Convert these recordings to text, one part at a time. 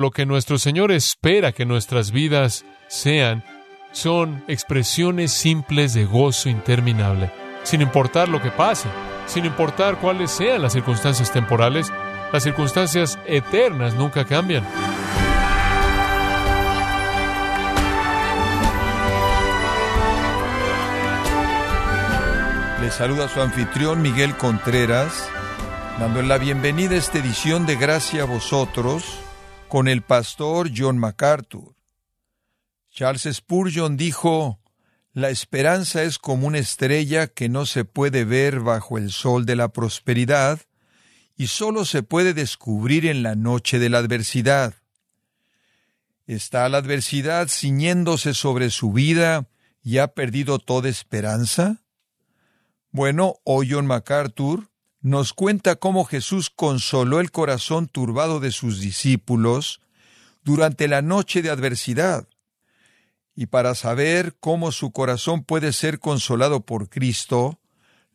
Lo que nuestro Señor espera que nuestras vidas sean son expresiones simples de gozo interminable, sin importar lo que pase, sin importar cuáles sean las circunstancias temporales, las circunstancias eternas nunca cambian. Le saluda su anfitrión Miguel Contreras, dando la bienvenida a esta edición de Gracia a vosotros con el pastor John MacArthur. Charles Spurgeon dijo, La esperanza es como una estrella que no se puede ver bajo el sol de la prosperidad y sólo se puede descubrir en la noche de la adversidad. ¿Está la adversidad ciñéndose sobre su vida y ha perdido toda esperanza? Bueno, hoy John MacArthur nos cuenta cómo Jesús consoló el corazón turbado de sus discípulos durante la noche de adversidad. Y para saber cómo su corazón puede ser consolado por Cristo,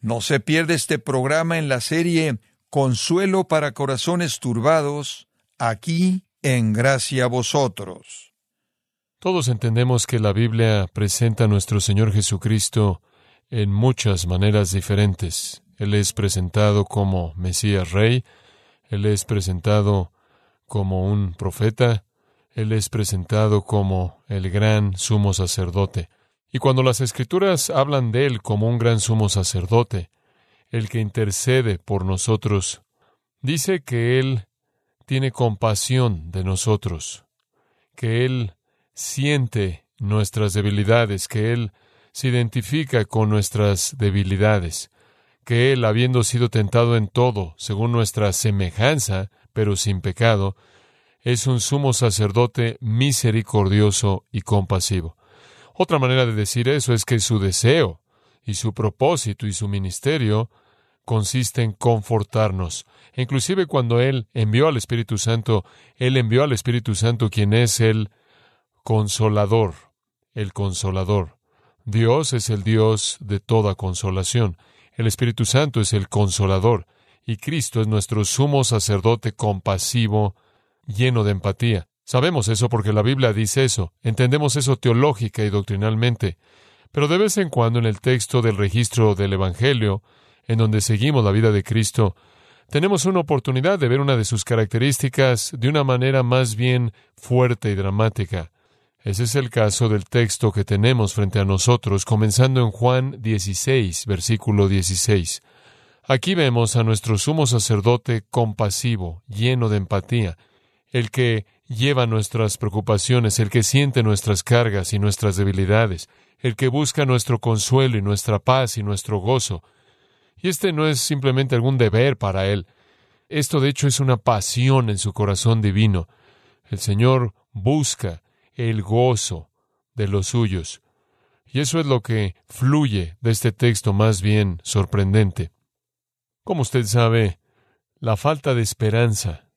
no se pierde este programa en la serie Consuelo para Corazones Turbados, aquí en Gracia a Vosotros. Todos entendemos que la Biblia presenta a nuestro Señor Jesucristo en muchas maneras diferentes. Él es presentado como Mesías Rey, Él es presentado como un profeta, Él es presentado como el gran sumo sacerdote. Y cuando las escrituras hablan de Él como un gran sumo sacerdote, el que intercede por nosotros, dice que Él tiene compasión de nosotros, que Él siente nuestras debilidades, que Él se identifica con nuestras debilidades, que Él, habiendo sido tentado en todo, según nuestra semejanza, pero sin pecado, es un sumo sacerdote misericordioso y compasivo. Otra manera de decir eso es que su deseo y su propósito y su ministerio consiste en confortarnos. inclusive cuando Él envió al Espíritu Santo, Él envió al Espíritu Santo quien es el consolador, el consolador. Dios es el Dios de toda consolación. El Espíritu Santo es el consolador. Y Cristo es nuestro sumo sacerdote compasivo, lleno de empatía. Sabemos eso porque la Biblia dice eso. Entendemos eso teológica y doctrinalmente. Pero de vez en cuando en el texto del registro del Evangelio, en donde seguimos la vida de Cristo, tenemos una oportunidad de ver una de sus características de una manera más bien fuerte y dramática. Ese es el caso del texto que tenemos frente a nosotros, comenzando en Juan 16, versículo 16. Aquí vemos a nuestro sumo sacerdote compasivo, lleno de empatía, el que lleva nuestras preocupaciones, el que siente nuestras cargas y nuestras debilidades, el que busca nuestro consuelo y nuestra paz y nuestro gozo. Y este no es simplemente algún deber para él. Esto de hecho es una pasión en su corazón divino. El Señor busca el gozo de los suyos. Y eso es lo que fluye de este texto más bien sorprendente. Como usted sabe, la falta de esperanza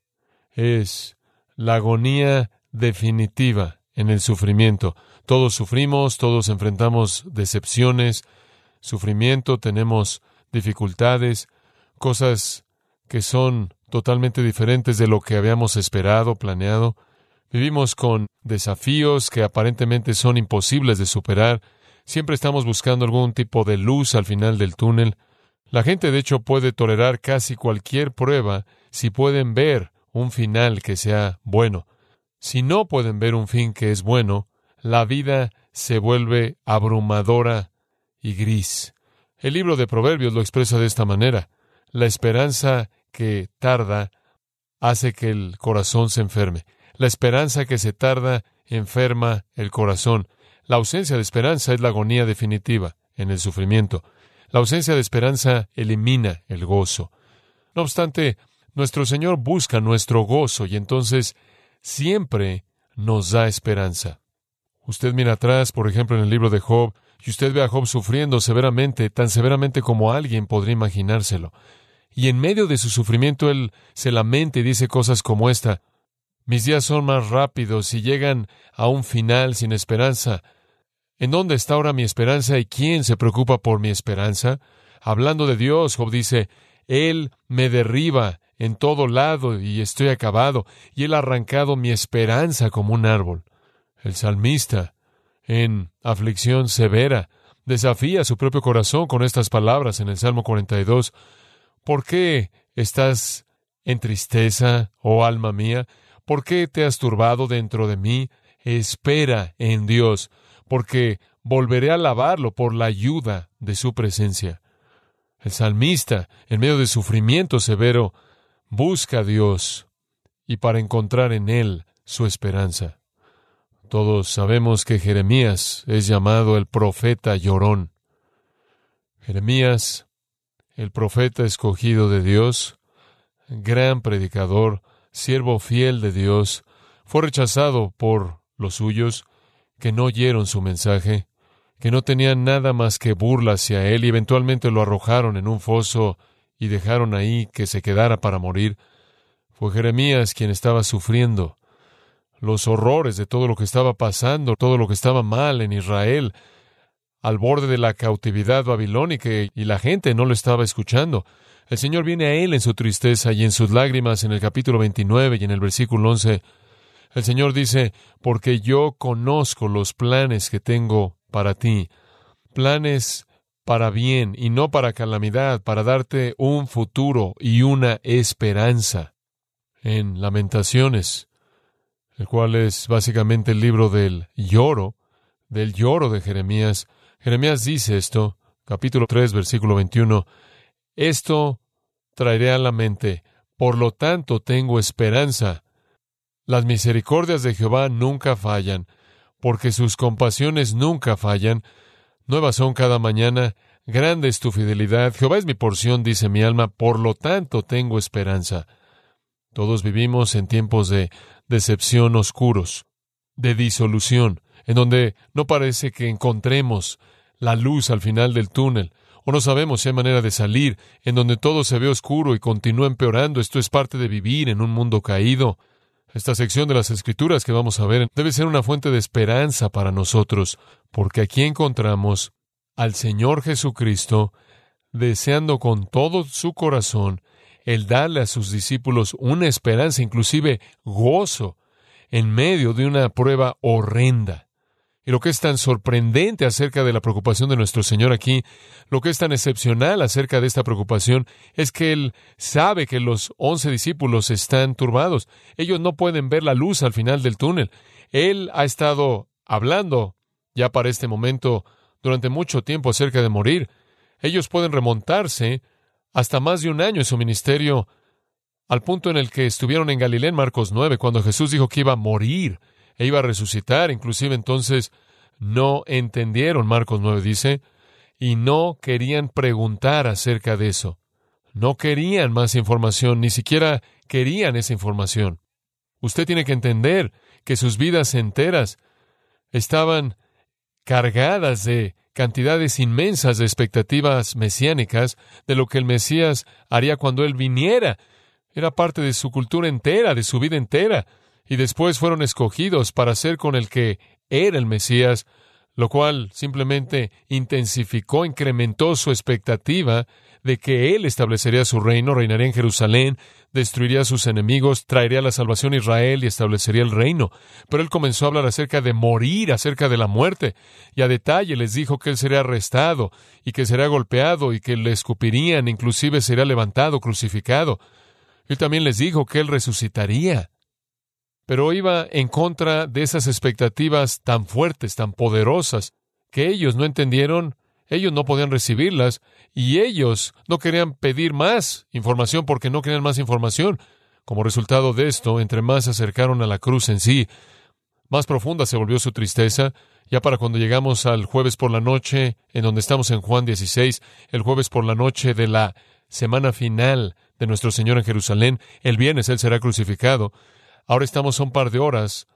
es la agonía definitiva en el sufrimiento. Todos sufrimos, todos enfrentamos decepciones, sufrimiento, tenemos dificultades, cosas que son totalmente diferentes de lo que habíamos esperado, planeado. Vivimos con desafíos que aparentemente son imposibles de superar. Siempre estamos buscando algún tipo de luz al final del túnel. La gente, de hecho, puede tolerar casi cualquier prueba si pueden ver un final que sea bueno. Si no pueden ver un fin que es bueno, la vida se vuelve abrumadora y gris. El libro de Proverbios lo expresa de esta manera. La esperanza que tarda hace que el corazón se enferme. La esperanza que se tarda enferma el corazón. La ausencia de esperanza es la agonía definitiva en el sufrimiento. La ausencia de esperanza elimina el gozo. No obstante, nuestro Señor busca nuestro gozo y entonces siempre nos da esperanza. Usted mira atrás, por ejemplo, en el libro de Job, y usted ve a Job sufriendo severamente, tan severamente como alguien podría imaginárselo. Y en medio de su sufrimiento él se lamenta y dice cosas como esta, mis días son más rápidos y llegan a un final sin esperanza. ¿En dónde está ahora mi esperanza y quién se preocupa por mi esperanza? Hablando de Dios, Job dice, Él me derriba en todo lado y estoy acabado, y él ha arrancado mi esperanza como un árbol. El salmista, en aflicción severa, desafía su propio corazón con estas palabras en el Salmo 42. ¿Por qué estás en tristeza, oh alma mía? ¿Por qué te has turbado dentro de mí? Espera en Dios, porque volveré a alabarlo por la ayuda de su presencia. El salmista, en medio de sufrimiento severo, busca a Dios y para encontrar en Él su esperanza. Todos sabemos que Jeremías es llamado el profeta llorón. Jeremías, el profeta escogido de Dios, gran predicador, siervo fiel de Dios, fue rechazado por los suyos, que no oyeron su mensaje, que no tenían nada más que burla hacia él y eventualmente lo arrojaron en un foso y dejaron ahí que se quedara para morir. Fue Jeremías quien estaba sufriendo los horrores de todo lo que estaba pasando, todo lo que estaba mal en Israel, al borde de la cautividad babilónica y la gente no lo estaba escuchando. El Señor viene a él en su tristeza y en sus lágrimas en el capítulo 29 y en el versículo 11. El Señor dice, porque yo conozco los planes que tengo para ti, planes para bien y no para calamidad, para darte un futuro y una esperanza. En Lamentaciones, el cual es básicamente el libro del lloro, del lloro de Jeremías, Jeremías dice esto, capítulo 3, versículo 21, esto traeré a la mente, por lo tanto tengo esperanza. Las misericordias de Jehová nunca fallan, porque sus compasiones nunca fallan. Nuevas son cada mañana, grande es tu fidelidad. Jehová es mi porción, dice mi alma, por lo tanto tengo esperanza. Todos vivimos en tiempos de decepción oscuros, de disolución, en donde no parece que encontremos la luz al final del túnel, o no sabemos si hay manera de salir, en donde todo se ve oscuro y continúa empeorando. Esto es parte de vivir en un mundo caído. Esta sección de las Escrituras que vamos a ver debe ser una fuente de esperanza para nosotros, porque aquí encontramos al Señor Jesucristo deseando con todo su corazón el darle a sus discípulos una esperanza, inclusive gozo, en medio de una prueba horrenda. Y lo que es tan sorprendente acerca de la preocupación de nuestro Señor aquí, lo que es tan excepcional acerca de esta preocupación, es que Él sabe que los once discípulos están turbados. Ellos no pueden ver la luz al final del túnel. Él ha estado hablando ya para este momento durante mucho tiempo acerca de morir. Ellos pueden remontarse hasta más de un año en su ministerio, al punto en el que estuvieron en Galilea en Marcos 9, cuando Jesús dijo que iba a morir e iba a resucitar. Inclusive entonces no entendieron, Marcos 9 dice, y no querían preguntar acerca de eso. No querían más información, ni siquiera querían esa información. Usted tiene que entender que sus vidas enteras estaban cargadas de cantidades inmensas de expectativas mesiánicas de lo que el Mesías haría cuando Él viniera. Era parte de su cultura entera, de su vida entera y después fueron escogidos para ser con el que era el Mesías, lo cual simplemente intensificó, incrementó su expectativa de que Él establecería su reino, reinaría en Jerusalén, destruiría a sus enemigos, traería la salvación a Israel y establecería el reino. Pero Él comenzó a hablar acerca de morir, acerca de la muerte, y a detalle les dijo que Él sería arrestado y que sería golpeado y que le escupirían, inclusive sería levantado, crucificado. Él también les dijo que Él resucitaría pero iba en contra de esas expectativas tan fuertes, tan poderosas, que ellos no entendieron, ellos no podían recibirlas, y ellos no querían pedir más información porque no querían más información. Como resultado de esto, entre más se acercaron a la cruz en sí, más profunda se volvió su tristeza. Ya para cuando llegamos al jueves por la noche, en donde estamos en Juan 16, el jueves por la noche de la semana final de nuestro Señor en Jerusalén, el viernes Él será crucificado. Ahora estamos a un par de horas,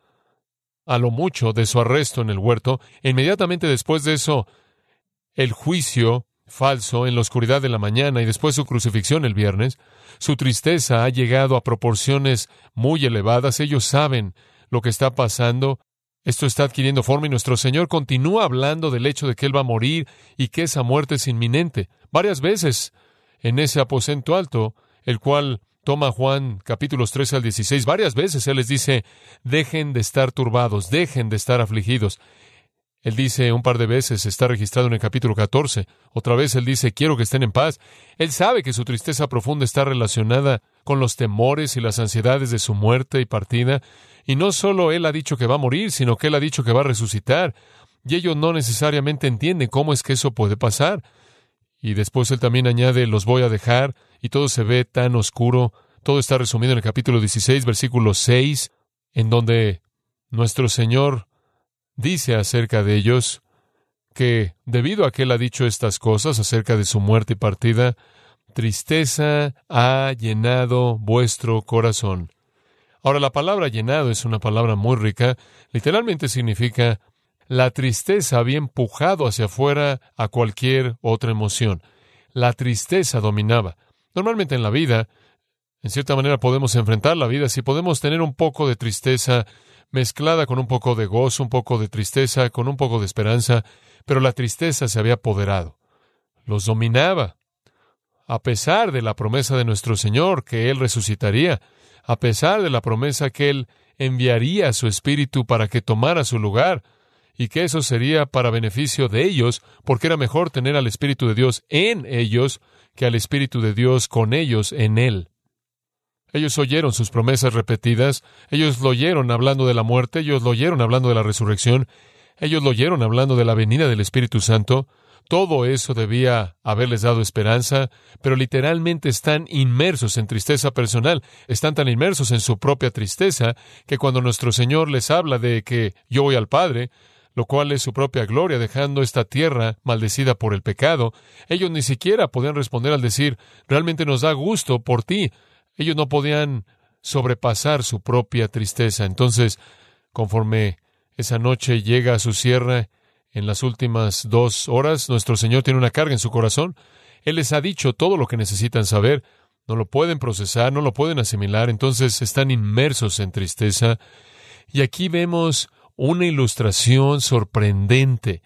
a lo mucho, de su arresto en el huerto. Inmediatamente después de eso, el juicio falso en la oscuridad de la mañana y después su crucifixión el viernes. Su tristeza ha llegado a proporciones muy elevadas. Ellos saben lo que está pasando. Esto está adquiriendo forma y nuestro Señor continúa hablando del hecho de que Él va a morir y que esa muerte es inminente. Varias veces en ese aposento alto, el cual toma Juan capítulos 13 al 16, varias veces Él les dice, dejen de estar turbados, dejen de estar afligidos. Él dice un par de veces, está registrado en el capítulo 14, otra vez Él dice, quiero que estén en paz. Él sabe que su tristeza profunda está relacionada con los temores y las ansiedades de su muerte y partida, y no solo Él ha dicho que va a morir, sino que Él ha dicho que va a resucitar, y ellos no necesariamente entienden cómo es que eso puede pasar. Y después Él también añade, los voy a dejar, y todo se ve tan oscuro, todo está resumido en el capítulo 16, versículo 6, en donde nuestro Señor dice acerca de ellos que debido a que él ha dicho estas cosas acerca de su muerte y partida, tristeza ha llenado vuestro corazón. Ahora, la palabra llenado es una palabra muy rica, literalmente significa la tristeza había empujado hacia afuera a cualquier otra emoción. La tristeza dominaba. Normalmente en la vida, en cierta manera podemos enfrentar la vida si podemos tener un poco de tristeza mezclada con un poco de gozo, un poco de tristeza, con un poco de esperanza, pero la tristeza se había apoderado. Los dominaba. A pesar de la promesa de nuestro Señor que Él resucitaría, a pesar de la promesa que Él enviaría a su Espíritu para que tomara su lugar, y que eso sería para beneficio de ellos, porque era mejor tener al Espíritu de Dios en ellos que al Espíritu de Dios con ellos en Él. Ellos oyeron sus promesas repetidas, ellos lo oyeron hablando de la muerte, ellos lo oyeron hablando de la resurrección, ellos lo oyeron hablando de la venida del Espíritu Santo. Todo eso debía haberles dado esperanza, pero literalmente están inmersos en tristeza personal, están tan inmersos en su propia tristeza que cuando nuestro Señor les habla de que yo voy al Padre, lo cual es su propia gloria, dejando esta tierra maldecida por el pecado, ellos ni siquiera podían responder al decir, realmente nos da gusto por ti, ellos no podían sobrepasar su propia tristeza. Entonces, conforme esa noche llega a su sierra, en las últimas dos horas, nuestro Señor tiene una carga en su corazón. Él les ha dicho todo lo que necesitan saber. No lo pueden procesar, no lo pueden asimilar, entonces están inmersos en tristeza. Y aquí vemos una ilustración sorprendente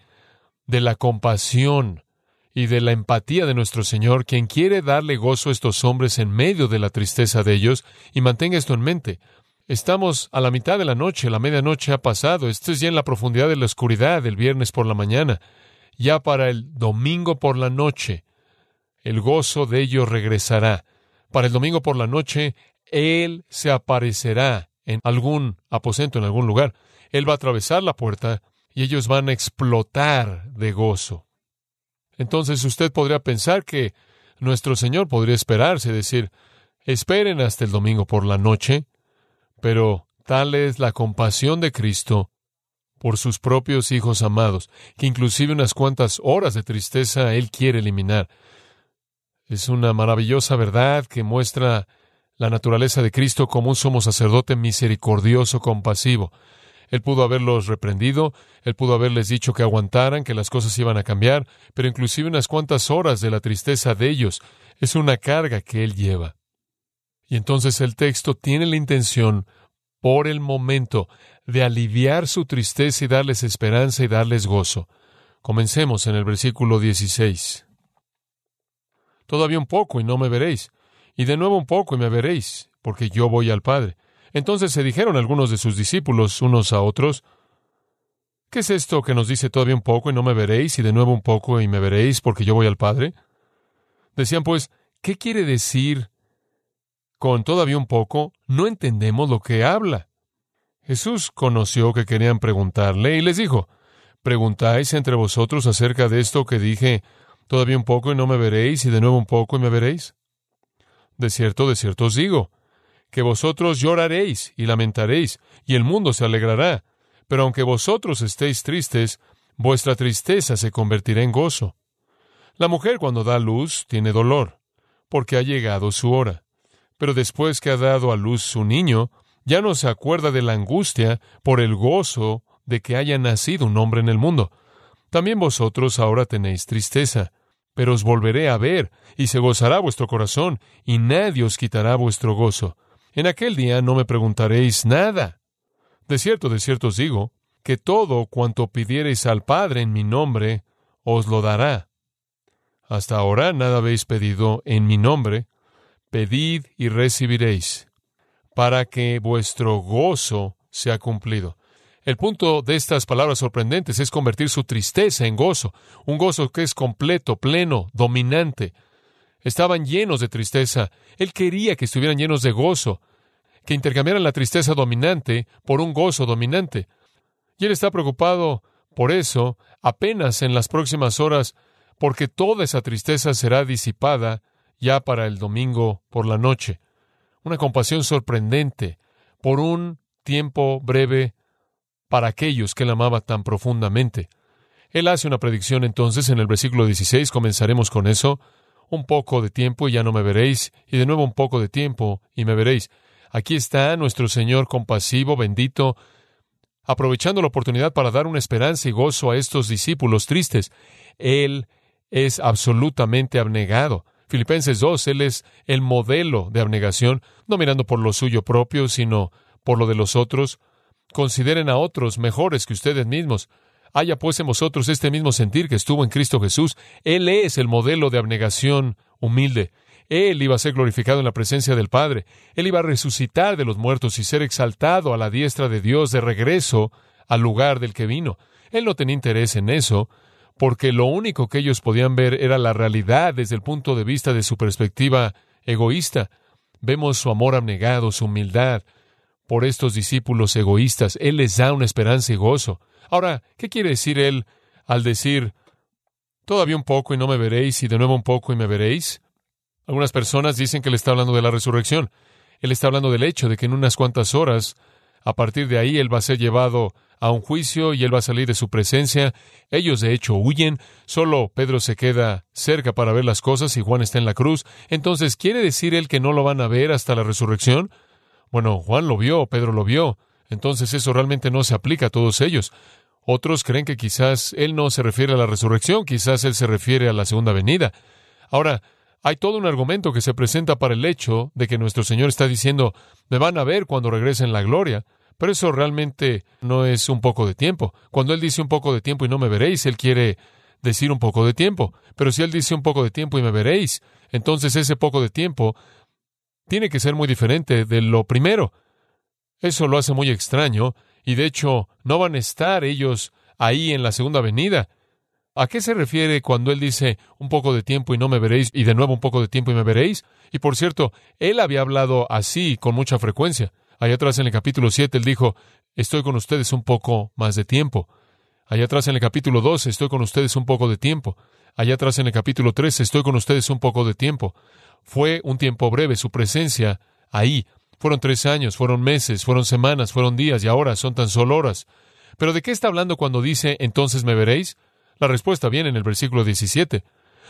de la compasión y de la empatía de nuestro Señor, quien quiere darle gozo a estos hombres en medio de la tristeza de ellos, y mantenga esto en mente. Estamos a la mitad de la noche, la medianoche ha pasado, esto es ya en la profundidad de la oscuridad del viernes por la mañana, ya para el domingo por la noche, el gozo de ellos regresará. Para el domingo por la noche, Él se aparecerá en algún aposento, en algún lugar. Él va a atravesar la puerta y ellos van a explotar de gozo. Entonces usted podría pensar que nuestro Señor podría esperarse, decir, esperen hasta el domingo por la noche, pero tal es la compasión de Cristo por sus propios hijos amados, que inclusive unas cuantas horas de tristeza Él quiere eliminar. Es una maravillosa verdad que muestra la naturaleza de Cristo como un sumo sacerdote misericordioso, compasivo. Él pudo haberlos reprendido, él pudo haberles dicho que aguantaran, que las cosas iban a cambiar, pero inclusive unas cuantas horas de la tristeza de ellos es una carga que él lleva. Y entonces el texto tiene la intención, por el momento, de aliviar su tristeza y darles esperanza y darles gozo. Comencemos en el versículo 16. Todavía un poco y no me veréis, y de nuevo un poco y me veréis, porque yo voy al Padre. Entonces se dijeron algunos de sus discípulos unos a otros, ¿qué es esto que nos dice todavía un poco y no me veréis y de nuevo un poco y me veréis porque yo voy al Padre? Decían pues, ¿qué quiere decir con todavía un poco? No entendemos lo que habla. Jesús conoció que querían preguntarle y les dijo, ¿preguntáis entre vosotros acerca de esto que dije, todavía un poco y no me veréis y de nuevo un poco y me veréis? De cierto, de cierto os digo, que vosotros lloraréis y lamentaréis, y el mundo se alegrará. Pero aunque vosotros estéis tristes, vuestra tristeza se convertirá en gozo. La mujer cuando da luz tiene dolor, porque ha llegado su hora. Pero después que ha dado a luz su niño, ya no se acuerda de la angustia por el gozo de que haya nacido un hombre en el mundo. También vosotros ahora tenéis tristeza, pero os volveré a ver, y se gozará vuestro corazón, y nadie os quitará vuestro gozo. En aquel día no me preguntaréis nada. De cierto, de cierto os digo, que todo cuanto pidiereis al Padre en mi nombre, os lo dará. Hasta ahora nada habéis pedido en mi nombre. pedid y recibiréis, para que vuestro gozo sea cumplido. El punto de estas palabras sorprendentes es convertir su tristeza en gozo, un gozo que es completo, pleno, dominante. Estaban llenos de tristeza. Él quería que estuvieran llenos de gozo, que intercambiaran la tristeza dominante por un gozo dominante. Y él está preocupado por eso apenas en las próximas horas, porque toda esa tristeza será disipada ya para el domingo por la noche. Una compasión sorprendente por un tiempo breve para aquellos que él amaba tan profundamente. Él hace una predicción entonces en el versículo 16, comenzaremos con eso, un poco de tiempo y ya no me veréis, y de nuevo un poco de tiempo y me veréis. Aquí está nuestro Señor compasivo, bendito, aprovechando la oportunidad para dar una esperanza y gozo a estos discípulos tristes. Él es absolutamente abnegado. Filipenses 2, Él es el modelo de abnegación, no mirando por lo suyo propio, sino por lo de los otros. Consideren a otros mejores que ustedes mismos. Haya pues en vosotros este mismo sentir que estuvo en Cristo Jesús. Él es el modelo de abnegación humilde. Él iba a ser glorificado en la presencia del Padre. Él iba a resucitar de los muertos y ser exaltado a la diestra de Dios de regreso al lugar del que vino. Él no tenía interés en eso, porque lo único que ellos podían ver era la realidad desde el punto de vista de su perspectiva egoísta. Vemos su amor abnegado, su humildad por estos discípulos egoístas. Él les da una esperanza y gozo. Ahora, ¿qué quiere decir él al decir, todavía un poco y no me veréis, y de nuevo un poco y me veréis? Algunas personas dicen que él está hablando de la resurrección. Él está hablando del hecho de que en unas cuantas horas, a partir de ahí, él va a ser llevado a un juicio y él va a salir de su presencia. Ellos, de hecho, huyen. Solo Pedro se queda cerca para ver las cosas y Juan está en la cruz. Entonces, ¿quiere decir él que no lo van a ver hasta la resurrección? Bueno, Juan lo vio, Pedro lo vio. Entonces eso realmente no se aplica a todos ellos. Otros creen que quizás él no se refiere a la resurrección, quizás él se refiere a la segunda venida. Ahora, hay todo un argumento que se presenta para el hecho de que nuestro Señor está diciendo, me van a ver cuando regrese en la gloria. Pero eso realmente no es un poco de tiempo. Cuando Él dice un poco de tiempo y no me veréis, Él quiere decir un poco de tiempo. Pero si Él dice un poco de tiempo y me veréis, entonces ese poco de tiempo tiene que ser muy diferente de lo primero. Eso lo hace muy extraño, y de hecho no van a estar ellos ahí en la segunda venida. ¿A qué se refiere cuando él dice un poco de tiempo y no me veréis y de nuevo un poco de tiempo y me veréis? Y por cierto, él había hablado así con mucha frecuencia. Allá atrás en el capítulo 7 él dijo, estoy con ustedes un poco más de tiempo. Allá atrás en el capítulo 12 estoy con ustedes un poco de tiempo. Allá atrás en el capítulo 13 estoy con ustedes un poco de tiempo. Fue un tiempo breve su presencia ahí. Fueron tres años, fueron meses, fueron semanas, fueron días y ahora son tan solo horas. Pero ¿de qué está hablando cuando dice entonces me veréis? La respuesta viene en el versículo 17.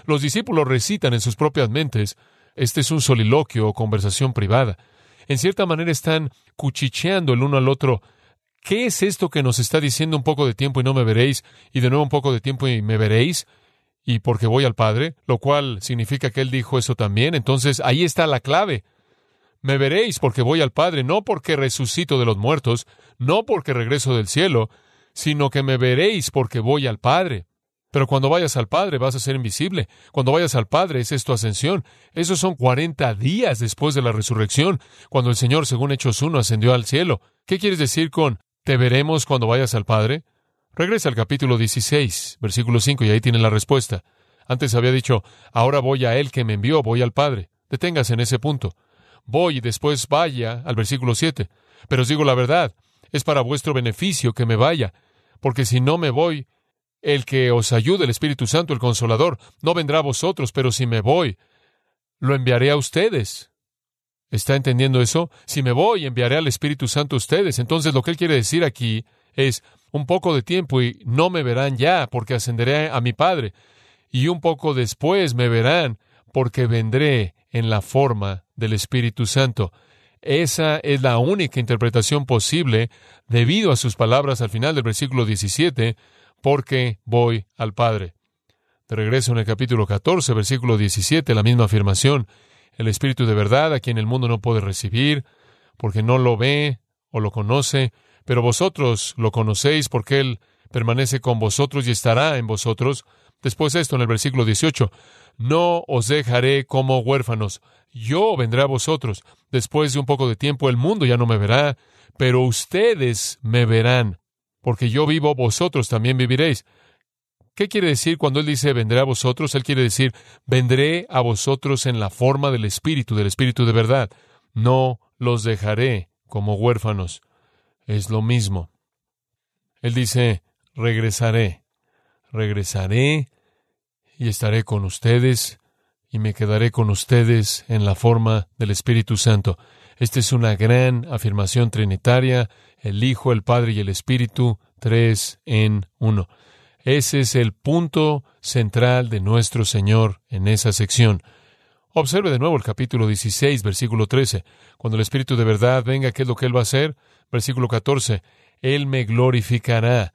Los discípulos recitan en sus propias mentes, este es un soliloquio o conversación privada. En cierta manera están cuchicheando el uno al otro. ¿Qué es esto que nos está diciendo un poco de tiempo y no me veréis? Y de nuevo un poco de tiempo y me veréis. Y porque voy al Padre, lo cual significa que Él dijo eso también. Entonces ahí está la clave. Me veréis porque voy al Padre, no porque resucito de los muertos, no porque regreso del cielo, sino que me veréis porque voy al Padre. Pero cuando vayas al Padre vas a ser invisible. Cuando vayas al Padre, es tu ascensión. Esos son cuarenta días después de la resurrección, cuando el Señor, según Hechos 1, ascendió al cielo. ¿Qué quieres decir con te veremos cuando vayas al Padre? Regresa al capítulo 16, versículo 5, y ahí tiene la respuesta. Antes había dicho, ahora voy a Él que me envió, voy al Padre. Deténgase en ese punto. Voy y después vaya al versículo 7. Pero os digo la verdad, es para vuestro beneficio que me vaya, porque si no me voy, el que os ayude, el Espíritu Santo, el Consolador, no vendrá a vosotros, pero si me voy, lo enviaré a ustedes. ¿Está entendiendo eso? Si me voy, enviaré al Espíritu Santo a ustedes. Entonces lo que él quiere decir aquí es un poco de tiempo y no me verán ya porque ascenderé a mi Padre. Y un poco después me verán porque vendré en la forma del Espíritu Santo. Esa es la única interpretación posible debido a sus palabras al final del versículo 17, porque voy al Padre. De regreso en el capítulo 14, versículo 17, la misma afirmación. El Espíritu de verdad, a quien el mundo no puede recibir, porque no lo ve o lo conoce, pero vosotros lo conocéis porque Él permanece con vosotros y estará en vosotros. Después esto en el versículo 18, no os dejaré como huérfanos, yo vendré a vosotros. Después de un poco de tiempo el mundo ya no me verá, pero ustedes me verán, porque yo vivo, vosotros también viviréis. ¿Qué quiere decir cuando Él dice vendré a vosotros? Él quiere decir vendré a vosotros en la forma del Espíritu, del Espíritu de verdad. No los dejaré como huérfanos. Es lo mismo. Él dice regresaré, regresaré y estaré con ustedes y me quedaré con ustedes en la forma del Espíritu Santo. Esta es una gran afirmación trinitaria, el Hijo, el Padre y el Espíritu, tres en uno. Ese es el punto central de nuestro Señor en esa sección. Observe de nuevo el capítulo 16, versículo 13. Cuando el Espíritu de verdad venga, ¿qué es lo que Él va a hacer? Versículo 14. Él me glorificará.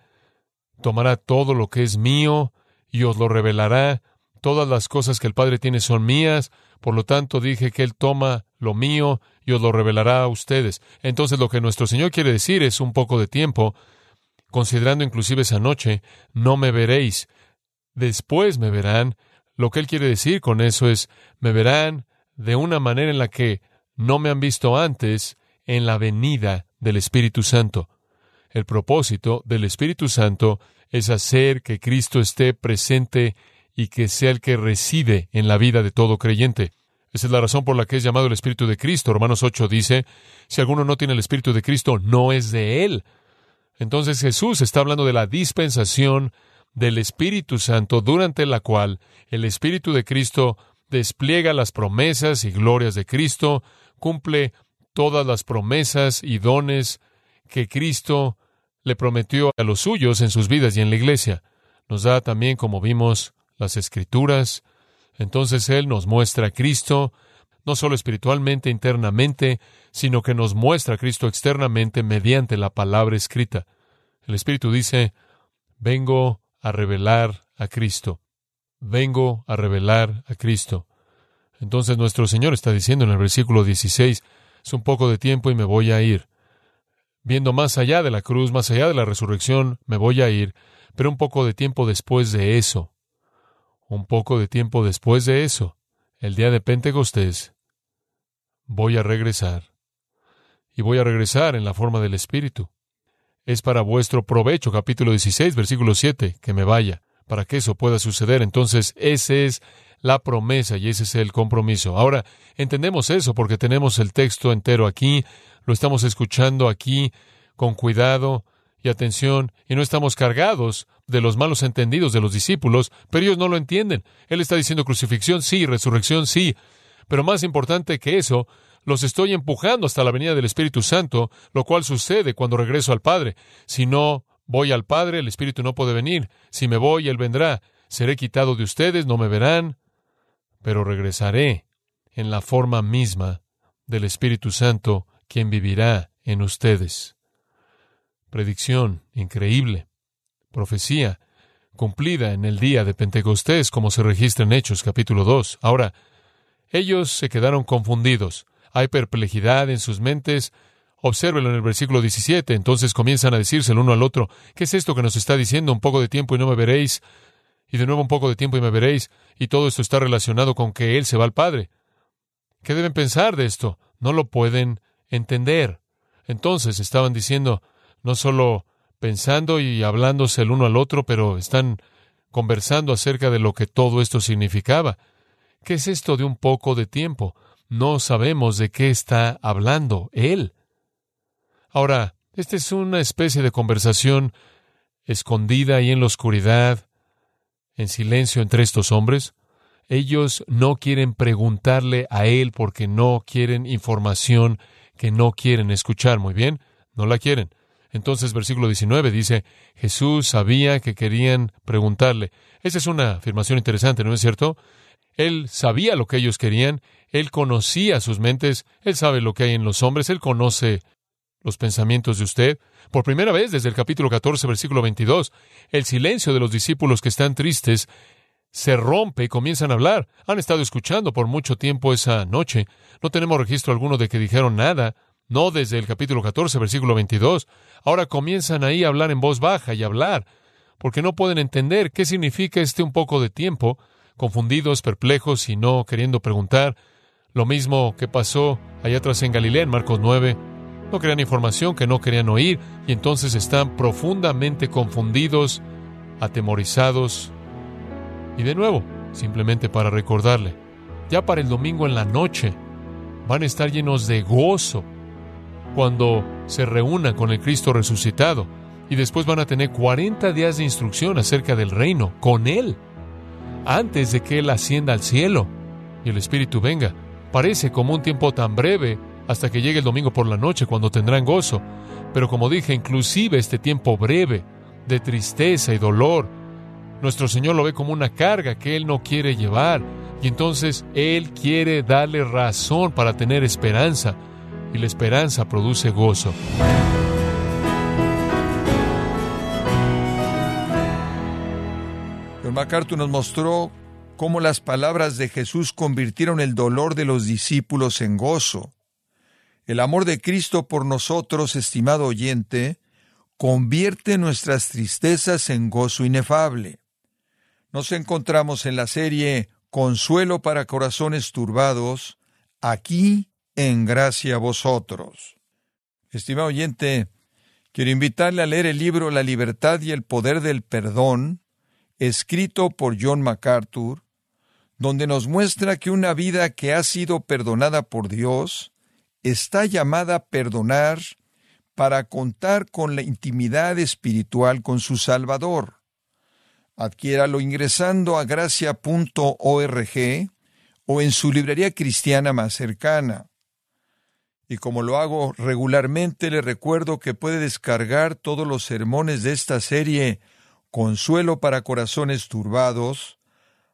Tomará todo lo que es mío y os lo revelará. Todas las cosas que el Padre tiene son mías. Por lo tanto, dije que Él toma lo mío y os lo revelará a ustedes. Entonces, lo que nuestro Señor quiere decir es un poco de tiempo considerando inclusive esa noche, no me veréis, después me verán. Lo que él quiere decir con eso es, me verán de una manera en la que no me han visto antes en la venida del Espíritu Santo. El propósito del Espíritu Santo es hacer que Cristo esté presente y que sea el que reside en la vida de todo creyente. Esa es la razón por la que es llamado el Espíritu de Cristo. Romanos 8 dice, si alguno no tiene el Espíritu de Cristo, no es de él. Entonces Jesús está hablando de la dispensación del Espíritu Santo durante la cual el Espíritu de Cristo despliega las promesas y glorias de Cristo, cumple todas las promesas y dones que Cristo le prometió a los suyos en sus vidas y en la iglesia. Nos da también, como vimos, las escrituras. Entonces Él nos muestra a Cristo, no solo espiritualmente, internamente, sino que nos muestra a Cristo externamente mediante la palabra escrita. El Espíritu dice, vengo a revelar a Cristo, vengo a revelar a Cristo. Entonces nuestro Señor está diciendo en el versículo 16, es un poco de tiempo y me voy a ir. Viendo más allá de la cruz, más allá de la resurrección, me voy a ir, pero un poco de tiempo después de eso, un poco de tiempo después de eso, el día de Pentecostés, voy a regresar y voy a regresar en la forma del Espíritu. Es para vuestro provecho, capítulo 16, versículo 7, que me vaya, para que eso pueda suceder. Entonces, esa es la promesa y ese es el compromiso. Ahora, entendemos eso porque tenemos el texto entero aquí, lo estamos escuchando aquí con cuidado y atención, y no estamos cargados de los malos entendidos de los discípulos, pero ellos no lo entienden. Él está diciendo crucifixión, sí, resurrección, sí, pero más importante que eso, los estoy empujando hasta la venida del Espíritu Santo, lo cual sucede cuando regreso al Padre. Si no voy al Padre, el Espíritu no puede venir. Si me voy, Él vendrá. Seré quitado de ustedes, no me verán, pero regresaré en la forma misma del Espíritu Santo, quien vivirá en ustedes. Predicción increíble. Profecía cumplida en el día de Pentecostés, como se registra en Hechos capítulo 2. Ahora, ellos se quedaron confundidos hay perplejidad en sus mentes. Obsérvelo en el versículo 17. Entonces comienzan a decirse el uno al otro, ¿qué es esto que nos está diciendo? Un poco de tiempo y no me veréis. Y de nuevo un poco de tiempo y me veréis. Y todo esto está relacionado con que Él se va al Padre. ¿Qué deben pensar de esto? No lo pueden entender. Entonces estaban diciendo, no solo pensando y hablándose el uno al otro, pero están conversando acerca de lo que todo esto significaba. ¿Qué es esto de un poco de tiempo? No sabemos de qué está hablando él. Ahora, esta es una especie de conversación escondida y en la oscuridad, en silencio entre estos hombres. Ellos no quieren preguntarle a él porque no quieren información que no quieren escuchar. Muy bien, no la quieren. Entonces, versículo 19 dice, Jesús sabía que querían preguntarle. Esa es una afirmación interesante, ¿no es cierto? Él sabía lo que ellos querían, Él conocía sus mentes, Él sabe lo que hay en los hombres, Él conoce los pensamientos de usted. Por primera vez desde el capítulo 14, versículo 22, el silencio de los discípulos que están tristes se rompe y comienzan a hablar. Han estado escuchando por mucho tiempo esa noche. No tenemos registro alguno de que dijeron nada, no desde el capítulo 14, versículo 22. Ahora comienzan ahí a hablar en voz baja y hablar, porque no pueden entender qué significa este un poco de tiempo confundidos, perplejos y no queriendo preguntar. Lo mismo que pasó allá atrás en Galilea, en Marcos 9. No querían información que no querían oír y entonces están profundamente confundidos, atemorizados. Y de nuevo, simplemente para recordarle, ya para el domingo en la noche van a estar llenos de gozo cuando se reúnan con el Cristo resucitado y después van a tener 40 días de instrucción acerca del reino con Él antes de que Él ascienda al cielo y el Espíritu venga. Parece como un tiempo tan breve hasta que llegue el domingo por la noche cuando tendrán gozo. Pero como dije, inclusive este tiempo breve de tristeza y dolor, nuestro Señor lo ve como una carga que Él no quiere llevar. Y entonces Él quiere darle razón para tener esperanza. Y la esperanza produce gozo. John MacArthur nos mostró cómo las palabras de Jesús convirtieron el dolor de los discípulos en gozo. El amor de Cristo por nosotros, estimado oyente, convierte nuestras tristezas en gozo inefable. Nos encontramos en la serie Consuelo para corazones turbados, aquí en gracia a vosotros. Estimado oyente, quiero invitarle a leer el libro La libertad y el poder del perdón, escrito por John MacArthur, donde nos muestra que una vida que ha sido perdonada por Dios está llamada a perdonar para contar con la intimidad espiritual con su Salvador. Adquiéralo ingresando a gracia.org o en su librería cristiana más cercana. Y como lo hago regularmente, le recuerdo que puede descargar todos los sermones de esta serie Consuelo para Corazones Turbados,